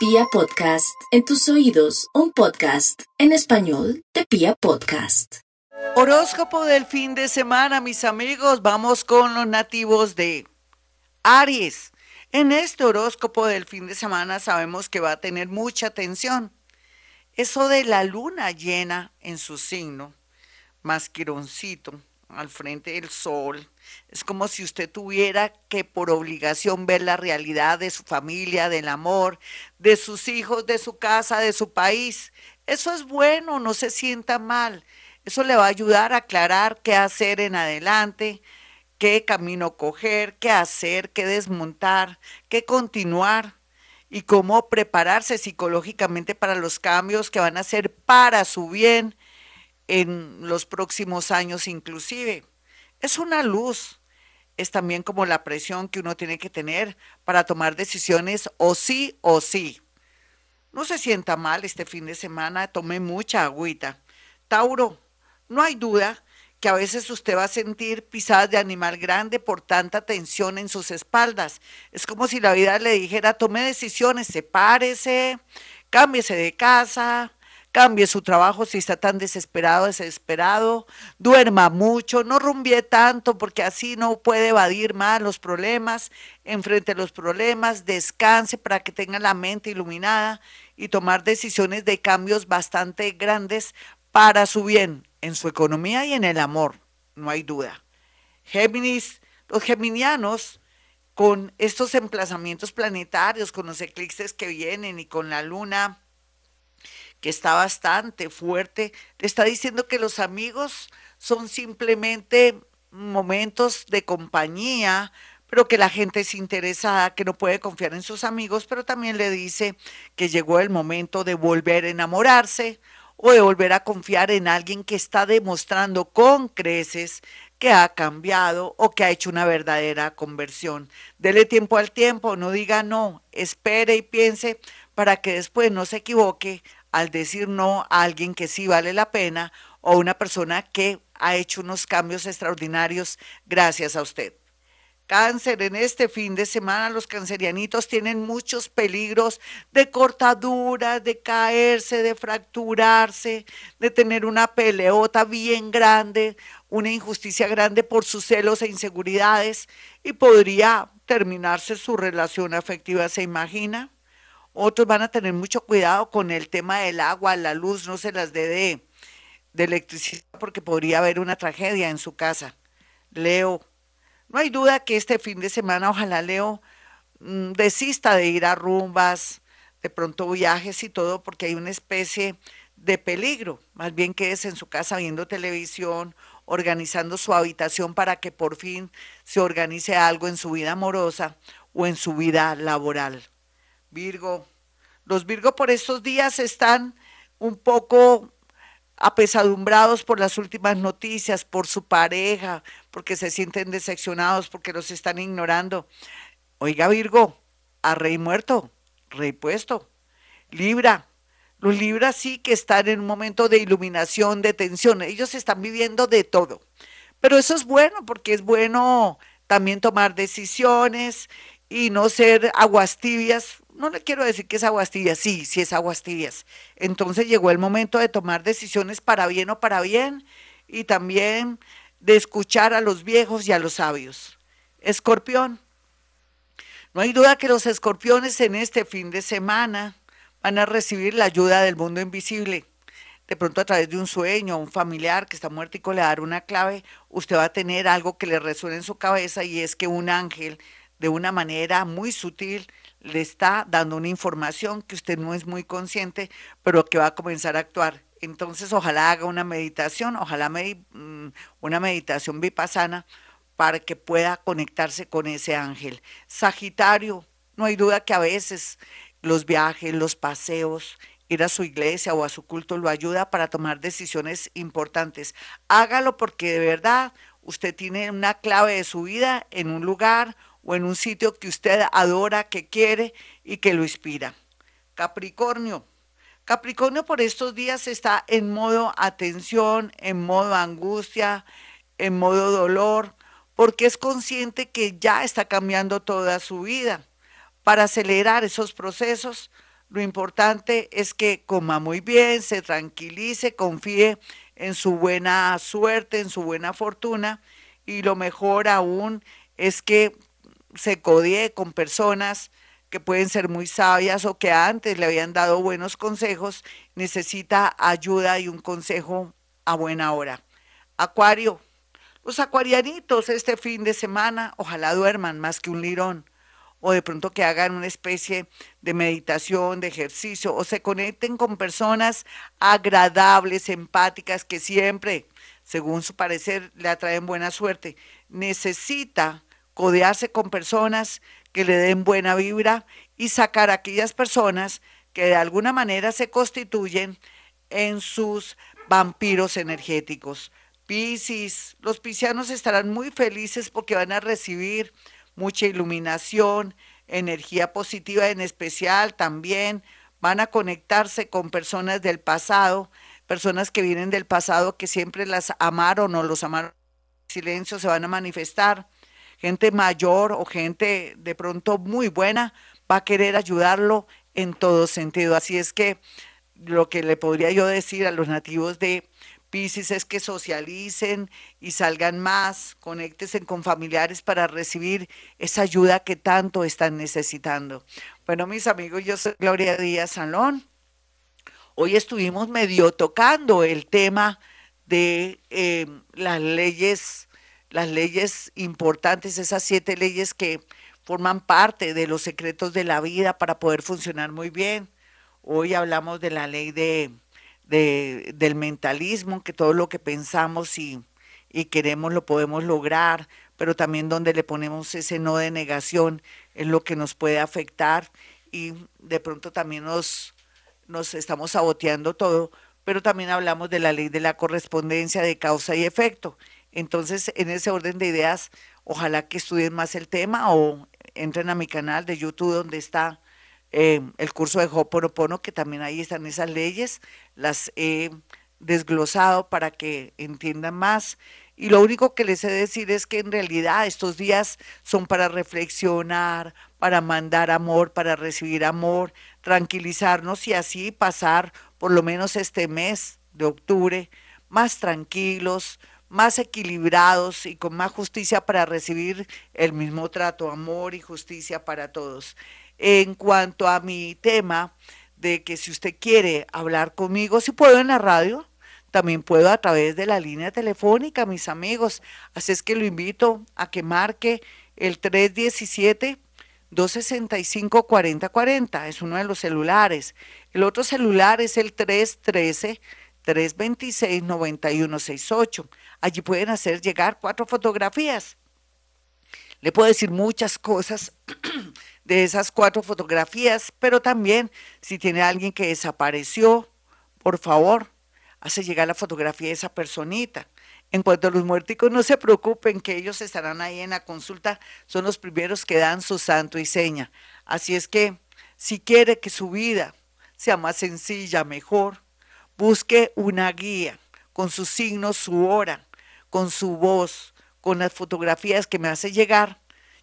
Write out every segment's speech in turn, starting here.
Pia Podcast, en tus oídos, un podcast en español de Pia Podcast. Horóscopo del fin de semana, mis amigos, vamos con los nativos de Aries. En este horóscopo del fin de semana sabemos que va a tener mucha atención. Eso de la luna llena en su signo, más quironcito, al frente del sol. Es como si usted tuviera que por obligación ver la realidad de su familia, del amor, de sus hijos, de su casa, de su país. Eso es bueno, no se sienta mal. Eso le va a ayudar a aclarar qué hacer en adelante, qué camino coger, qué hacer, qué desmontar, qué continuar y cómo prepararse psicológicamente para los cambios que van a ser para su bien en los próximos años inclusive. Es una luz, es también como la presión que uno tiene que tener para tomar decisiones o sí o sí. No se sienta mal este fin de semana, tome mucha agüita. Tauro, no hay duda que a veces usted va a sentir pisadas de animal grande por tanta tensión en sus espaldas. Es como si la vida le dijera, tome decisiones, sepárese, cámbiese de casa, cambie su trabajo si está tan desesperado, desesperado, duerma mucho, no rumbie tanto porque así no puede evadir más los problemas, enfrente los problemas, descanse para que tenga la mente iluminada y tomar decisiones de cambios bastante grandes para su bien en su economía y en el amor, no hay duda. Géminis, los geminianos con estos emplazamientos planetarios, con los eclipses que vienen y con la luna que está bastante fuerte, le está diciendo que los amigos son simplemente momentos de compañía, pero que la gente es interesada, que no puede confiar en sus amigos, pero también le dice que llegó el momento de volver a enamorarse o de volver a confiar en alguien que está demostrando con creces que ha cambiado o que ha hecho una verdadera conversión. Dele tiempo al tiempo, no diga no, espere y piense para que después no se equivoque al decir no a alguien que sí vale la pena o una persona que ha hecho unos cambios extraordinarios gracias a usted. Cáncer, en este fin de semana los cancerianitos tienen muchos peligros de cortadura, de caerse, de fracturarse, de tener una peleota bien grande, una injusticia grande por sus celos e inseguridades y podría terminarse su relación afectiva, ¿se imagina? Otros van a tener mucho cuidado con el tema del agua, la luz, no se las dé de, electricidad porque podría haber una tragedia en su casa. Leo, no hay duda que este fin de semana ojalá Leo mm, desista de ir a rumbas, de pronto viajes y todo, porque hay una especie de peligro. Más bien quédese en su casa viendo televisión, organizando su habitación para que por fin se organice algo en su vida amorosa o en su vida laboral. Virgo. Los Virgo por estos días están un poco apesadumbrados por las últimas noticias, por su pareja, porque se sienten decepcionados, porque los están ignorando. Oiga Virgo, a rey muerto, rey puesto. Libra, los Libras sí que están en un momento de iluminación, de tensión. Ellos están viviendo de todo. Pero eso es bueno porque es bueno también tomar decisiones y no ser aguas tibias no le quiero decir que es aguas tibias, sí, sí es aguas tibias. Entonces llegó el momento de tomar decisiones para bien o para bien y también de escuchar a los viejos y a los sabios. Escorpión. No hay duda que los escorpiones en este fin de semana van a recibir la ayuda del mundo invisible. De pronto a través de un sueño, un familiar que está muerto y le dar una clave, usted va a tener algo que le resuene en su cabeza y es que un ángel, de una manera muy sutil, le está dando una información que usted no es muy consciente, pero que va a comenzar a actuar. Entonces, ojalá haga una meditación, ojalá mm, una meditación vipassana para que pueda conectarse con ese ángel. Sagitario, no hay duda que a veces los viajes, los paseos, ir a su iglesia o a su culto lo ayuda para tomar decisiones importantes. Hágalo porque de verdad usted tiene una clave de su vida en un lugar o en un sitio que usted adora, que quiere y que lo inspira. Capricornio. Capricornio por estos días está en modo atención, en modo angustia, en modo dolor, porque es consciente que ya está cambiando toda su vida. Para acelerar esos procesos, Lo importante es que coma muy bien, se tranquilice, confíe en su buena suerte, en su buena fortuna y lo mejor aún es que se codee con personas que pueden ser muy sabias o que antes le habían dado buenos consejos, necesita ayuda y un consejo a buena hora. Acuario, los acuarianitos este fin de semana, ojalá duerman más que un lirón o de pronto que hagan una especie de meditación, de ejercicio, o se conecten con personas agradables, empáticas, que siempre, según su parecer, le atraen buena suerte. Necesita codearse con personas que le den buena vibra y sacar a aquellas personas que de alguna manera se constituyen en sus vampiros energéticos. Piscis, los piscianos estarán muy felices porque van a recibir mucha iluminación, energía positiva en especial también. Van a conectarse con personas del pasado, personas que vienen del pasado que siempre las amaron o los amaron en silencio, se van a manifestar. Gente mayor o gente de pronto muy buena va a querer ayudarlo en todo sentido. Así es que lo que le podría yo decir a los nativos de Piscis es que socialicen y salgan más, conéctense con familiares para recibir esa ayuda que tanto están necesitando. Bueno, mis amigos, yo soy Gloria Díaz Salón. Hoy estuvimos medio tocando el tema de eh, las leyes, las leyes importantes, esas siete leyes que forman parte de los secretos de la vida para poder funcionar muy bien. Hoy hablamos de la ley de del mentalismo, que todo lo que pensamos y, y queremos lo podemos lograr, pero también donde le ponemos ese no de negación es lo que nos puede afectar y de pronto también nos, nos estamos saboteando todo, pero también hablamos de la ley de la correspondencia de causa y efecto. Entonces, en ese orden de ideas, ojalá que estudien más el tema o entren a mi canal de YouTube donde está eh, el curso de Hoponopono, que también ahí están esas leyes, las he desglosado para que entiendan más. Y lo único que les he de decir es que en realidad estos días son para reflexionar, para mandar amor, para recibir amor, tranquilizarnos y así pasar por lo menos este mes de octubre más tranquilos, más equilibrados y con más justicia para recibir el mismo trato, amor y justicia para todos. En cuanto a mi tema de que si usted quiere hablar conmigo, si puedo en la radio, también puedo a través de la línea telefónica, mis amigos. Así es que lo invito a que marque el 317 265 4040, es uno de los celulares. El otro celular es el 313 326 9168. Allí pueden hacer llegar cuatro fotografías. Le puedo decir muchas cosas de esas cuatro fotografías, pero también si tiene alguien que desapareció, por favor, hace llegar la fotografía de esa personita. En cuanto a los muerticos, no se preocupen que ellos estarán ahí en la consulta, son los primeros que dan su santo y seña. Así es que si quiere que su vida sea más sencilla, mejor, busque una guía con su signo, su hora, con su voz, con las fotografías que me hace llegar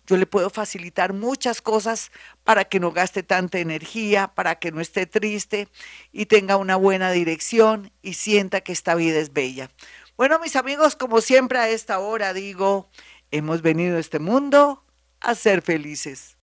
yo le puedo facilitar muchas cosas para que no gaste tanta energía, para que no esté triste y tenga una buena dirección y sienta que esta vida es bella. Bueno, mis amigos, como siempre a esta hora digo, hemos venido a este mundo a ser felices.